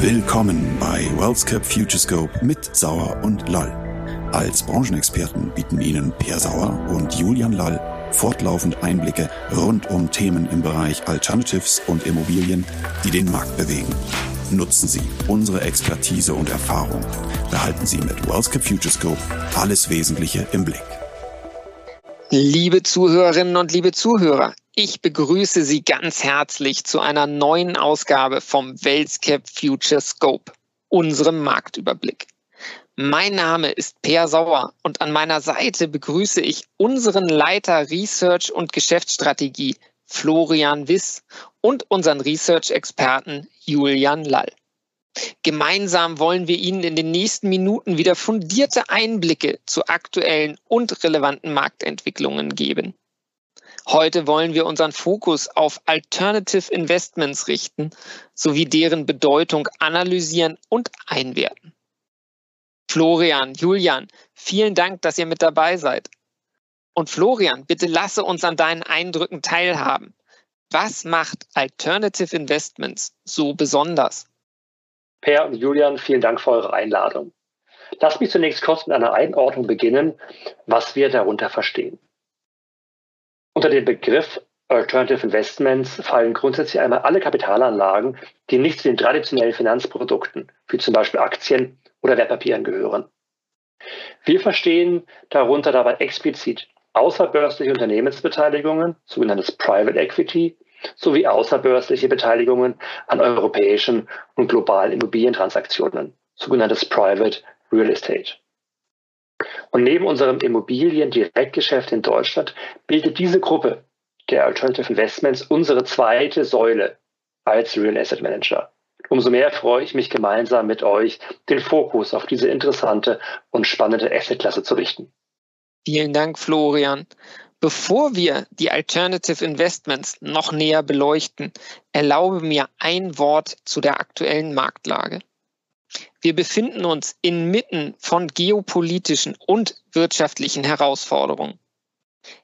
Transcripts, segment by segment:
Willkommen bei WealthCap Futurescope mit Sauer und Lall. Als Branchenexperten bieten Ihnen Per Sauer und Julian Lall fortlaufend Einblicke rund um Themen im Bereich Alternatives und Immobilien, die den Markt bewegen. Nutzen Sie unsere Expertise und Erfahrung. Behalten Sie mit WealthCap Futurescope alles Wesentliche im Blick. Liebe Zuhörerinnen und liebe Zuhörer, ich begrüße Sie ganz herzlich zu einer neuen Ausgabe vom WealthCap Future Scope, unserem Marktüberblick. Mein Name ist Per Sauer und an meiner Seite begrüße ich unseren Leiter Research und Geschäftsstrategie, Florian Wiss, und unseren Research-Experten Julian Lall. Gemeinsam wollen wir Ihnen in den nächsten Minuten wieder fundierte Einblicke zu aktuellen und relevanten Marktentwicklungen geben. Heute wollen wir unseren Fokus auf Alternative Investments richten sowie deren Bedeutung analysieren und einwerten. Florian, Julian, vielen Dank, dass ihr mit dabei seid. Und Florian, bitte lasse uns an deinen Eindrücken teilhaben. Was macht Alternative Investments so besonders? Per und Julian, vielen Dank für eure Einladung. Lass mich zunächst kurz mit einer Einordnung beginnen, was wir darunter verstehen. Unter den Begriff Alternative Investments fallen grundsätzlich einmal alle Kapitalanlagen, die nicht zu den traditionellen Finanzprodukten, wie zum Beispiel Aktien oder Wertpapieren gehören. Wir verstehen darunter dabei explizit außerbörsliche Unternehmensbeteiligungen, sogenanntes Private Equity, sowie außerbörsliche Beteiligungen an europäischen und globalen Immobilientransaktionen, sogenanntes Private Real Estate. Und neben unserem Immobilien-Direktgeschäft in Deutschland bildet diese Gruppe der Alternative Investments unsere zweite Säule als Real Asset Manager. Umso mehr freue ich mich gemeinsam mit euch, den Fokus auf diese interessante und spannende Assetklasse zu richten. Vielen Dank, Florian. Bevor wir die Alternative Investments noch näher beleuchten, erlaube mir ein Wort zu der aktuellen Marktlage. Wir befinden uns inmitten von geopolitischen und wirtschaftlichen Herausforderungen.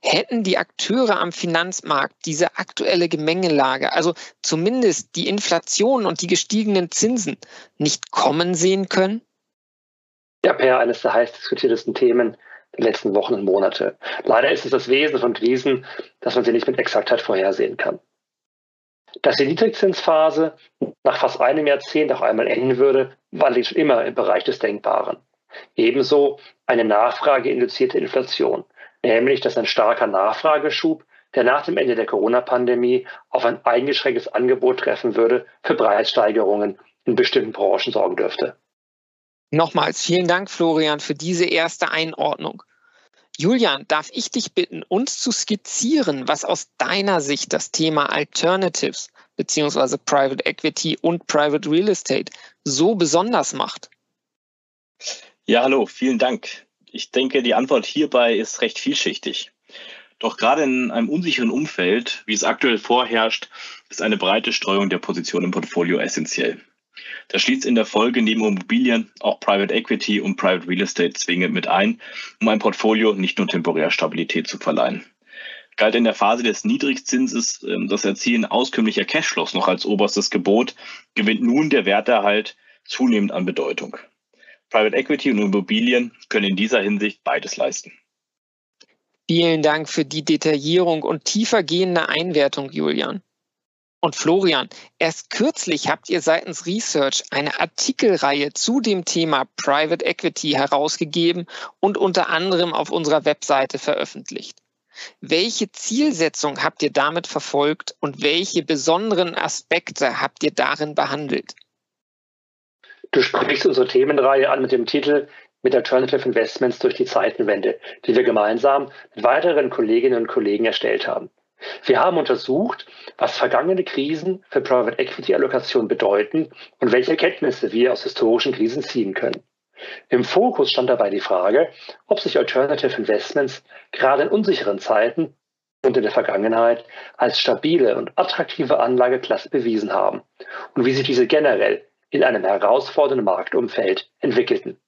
Hätten die Akteure am Finanzmarkt diese aktuelle Gemengelage, also zumindest die Inflation und die gestiegenen Zinsen, nicht kommen sehen können? Ja, Per, eines der heiß diskutiertesten Themen der letzten Wochen und Monate. Leider ist es das Wesen von Krisen, dass man sie nicht mit Exaktheit vorhersehen kann. Dass die Niedrigzinsphase nach fast einem Jahrzehnt auch einmal enden würde, war schon immer im Bereich des Denkbaren. Ebenso eine nachfrageinduzierte Inflation, nämlich dass ein starker Nachfrageschub, der nach dem Ende der Corona-Pandemie auf ein eingeschränktes Angebot treffen würde, für Preissteigerungen in bestimmten Branchen sorgen dürfte. Nochmals vielen Dank, Florian, für diese erste Einordnung. Julian, darf ich dich bitten, uns zu skizzieren, was aus deiner Sicht das Thema Alternatives beziehungsweise Private Equity und Private Real Estate so besonders macht? Ja, hallo, vielen Dank. Ich denke, die Antwort hierbei ist recht vielschichtig. Doch gerade in einem unsicheren Umfeld, wie es aktuell vorherrscht, ist eine breite Streuung der Position im Portfolio essentiell. Das schließt in der Folge neben Immobilien auch Private Equity und Private Real Estate zwingend mit ein, um ein Portfolio nicht nur temporär Stabilität zu verleihen galt in der Phase des Niedrigzinses ähm, das Erzielen auskömmlicher Cashflows noch als oberstes Gebot, gewinnt nun der Werterhalt zunehmend an Bedeutung. Private Equity und Immobilien können in dieser Hinsicht beides leisten. Vielen Dank für die Detaillierung und tiefergehende Einwertung, Julian. Und Florian, erst kürzlich habt ihr seitens Research eine Artikelreihe zu dem Thema Private Equity herausgegeben und unter anderem auf unserer Webseite veröffentlicht. Welche Zielsetzung habt ihr damit verfolgt und welche besonderen Aspekte habt ihr darin behandelt? Du sprichst unsere Themenreihe an mit dem Titel mit Alternative Investments durch die Zeitenwende, die wir gemeinsam mit weiteren Kolleginnen und Kollegen erstellt haben. Wir haben untersucht, was vergangene Krisen für Private Equity Allokation bedeuten und welche Erkenntnisse wir aus historischen Krisen ziehen können. Im Fokus stand dabei die Frage, ob sich Alternative Investments gerade in unsicheren Zeiten und in der Vergangenheit als stabile und attraktive Anlageklasse bewiesen haben und wie sich diese generell in einem herausfordernden Marktumfeld entwickelten.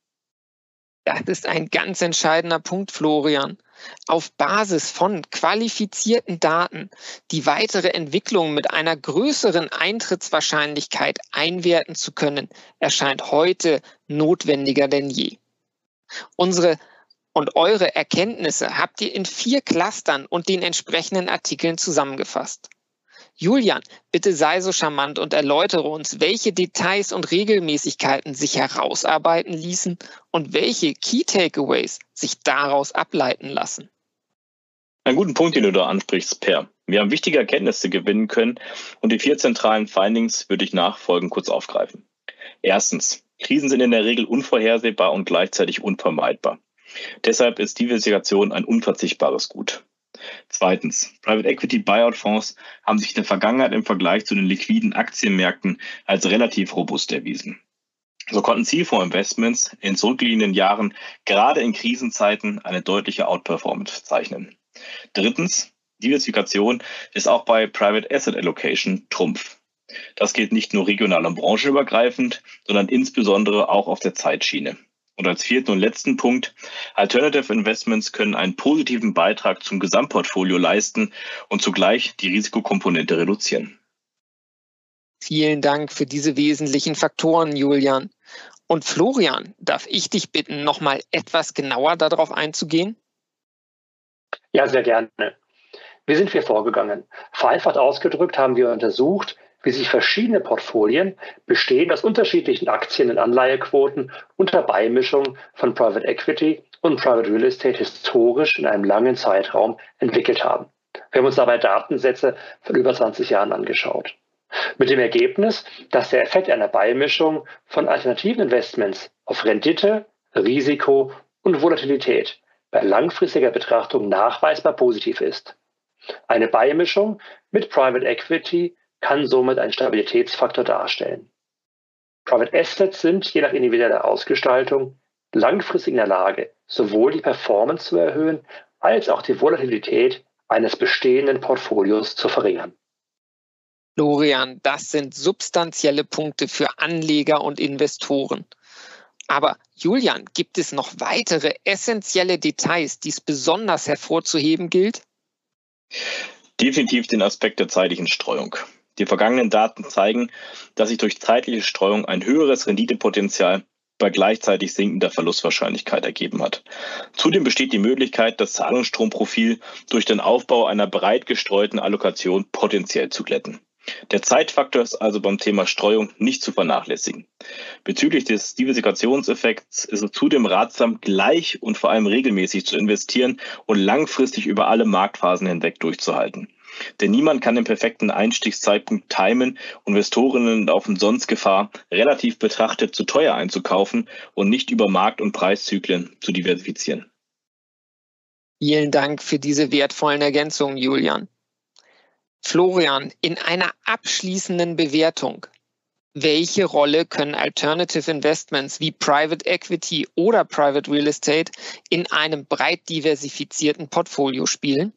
Das ist ein ganz entscheidender Punkt, Florian. Auf Basis von qualifizierten Daten die weitere Entwicklung mit einer größeren Eintrittswahrscheinlichkeit einwerten zu können, erscheint heute notwendiger denn je. Unsere und eure Erkenntnisse habt ihr in vier Clustern und den entsprechenden Artikeln zusammengefasst. Julian, bitte sei so charmant und erläutere uns, welche Details und Regelmäßigkeiten sich herausarbeiten ließen und welche Key Takeaways sich daraus ableiten lassen. Ein guten Punkt, den du da ansprichst, Per. Wir haben wichtige Erkenntnisse gewinnen können und die vier zentralen Findings würde ich nachfolgend kurz aufgreifen. Erstens, Krisen sind in der Regel unvorhersehbar und gleichzeitig unvermeidbar. Deshalb ist Diversifikation ein unverzichtbares Gut. Zweitens, Private Equity Buyout Fonds haben sich in der Vergangenheit im Vergleich zu den liquiden Aktienmärkten als relativ robust erwiesen. So konnten Zielfondsinvestments in zurückliegenden Jahren gerade in Krisenzeiten eine deutliche Outperformance zeichnen. Drittens, Diversifikation ist auch bei Private Asset Allocation Trumpf. Das geht nicht nur regional und branchenübergreifend, sondern insbesondere auch auf der Zeitschiene. Und als vierten und letzten Punkt, Alternative Investments können einen positiven Beitrag zum Gesamtportfolio leisten und zugleich die Risikokomponente reduzieren. Vielen Dank für diese wesentlichen Faktoren, Julian. Und Florian, darf ich dich bitten, nochmal etwas genauer darauf einzugehen? Ja, sehr gerne. Wie sind wir vorgegangen? Vereinfacht ausgedrückt haben wir untersucht, wie sich verschiedene Portfolien bestehend aus unterschiedlichen Aktien- und Anleihequoten unter Beimischung von Private Equity und Private Real Estate historisch in einem langen Zeitraum entwickelt haben. Wir haben uns dabei Datensätze von über 20 Jahren angeschaut. Mit dem Ergebnis, dass der Effekt einer Beimischung von alternativen Investments auf Rendite, Risiko und Volatilität bei langfristiger Betrachtung nachweisbar positiv ist. Eine Beimischung mit Private Equity kann somit einen Stabilitätsfaktor darstellen. Private Assets sind je nach individueller Ausgestaltung langfristig in der Lage, sowohl die Performance zu erhöhen, als auch die Volatilität eines bestehenden Portfolios zu verringern. Florian, das sind substanzielle Punkte für Anleger und Investoren. Aber Julian, gibt es noch weitere essentielle Details, die es besonders hervorzuheben gilt? Definitiv den Aspekt der zeitlichen Streuung. Die vergangenen Daten zeigen, dass sich durch zeitliche Streuung ein höheres Renditepotenzial bei gleichzeitig sinkender Verlustwahrscheinlichkeit ergeben hat. Zudem besteht die Möglichkeit, das Zahlungsstromprofil durch den Aufbau einer breit gestreuten Allokation potenziell zu glätten. Der Zeitfaktor ist also beim Thema Streuung nicht zu vernachlässigen. Bezüglich des Diversifikationseffekts ist es zudem ratsam, gleich und vor allem regelmäßig zu investieren und langfristig über alle Marktphasen hinweg durchzuhalten. Denn niemand kann den perfekten Einstiegszeitpunkt timen. Investorinnen laufen sonst Gefahr, relativ betrachtet zu teuer einzukaufen und nicht über Markt- und Preiszyklen zu diversifizieren. Vielen Dank für diese wertvollen Ergänzungen, Julian. Florian, in einer abschließenden Bewertung, welche Rolle können Alternative Investments wie Private Equity oder Private Real Estate in einem breit diversifizierten Portfolio spielen?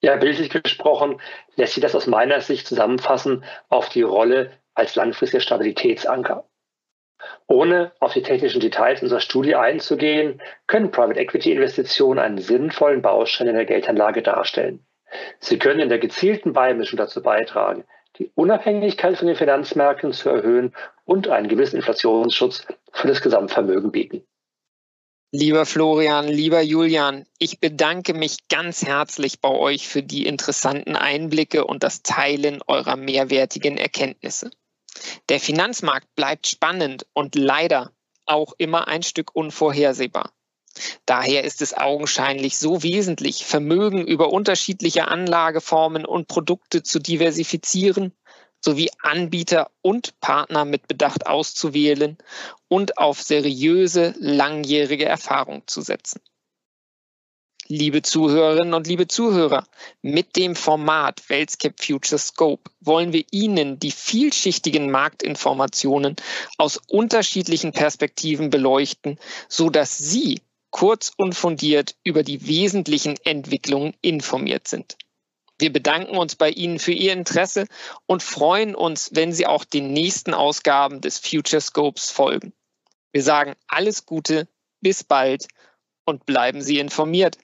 Ja, bildlich gesprochen lässt sich das aus meiner Sicht zusammenfassen auf die Rolle als langfristiger Stabilitätsanker. Ohne auf die technischen Details unserer Studie einzugehen, können Private Equity Investitionen einen sinnvollen Baustein in der Geldanlage darstellen. Sie können in der gezielten Beimischung dazu beitragen, die Unabhängigkeit von den Finanzmärkten zu erhöhen und einen gewissen Inflationsschutz für das Gesamtvermögen bieten. Lieber Florian, lieber Julian, ich bedanke mich ganz herzlich bei euch für die interessanten Einblicke und das Teilen eurer mehrwertigen Erkenntnisse. Der Finanzmarkt bleibt spannend und leider auch immer ein Stück unvorhersehbar. Daher ist es augenscheinlich so wesentlich, Vermögen über unterschiedliche Anlageformen und Produkte zu diversifizieren sowie Anbieter und Partner mit Bedacht auszuwählen und auf seriöse, langjährige Erfahrung zu setzen. Liebe Zuhörerinnen und liebe Zuhörer, mit dem Format WellScape Future Scope wollen wir Ihnen die vielschichtigen Marktinformationen aus unterschiedlichen Perspektiven beleuchten, so dass Sie kurz und fundiert über die wesentlichen Entwicklungen informiert sind. Wir bedanken uns bei Ihnen für Ihr Interesse und freuen uns, wenn Sie auch den nächsten Ausgaben des Future Scopes folgen. Wir sagen alles Gute, bis bald und bleiben Sie informiert.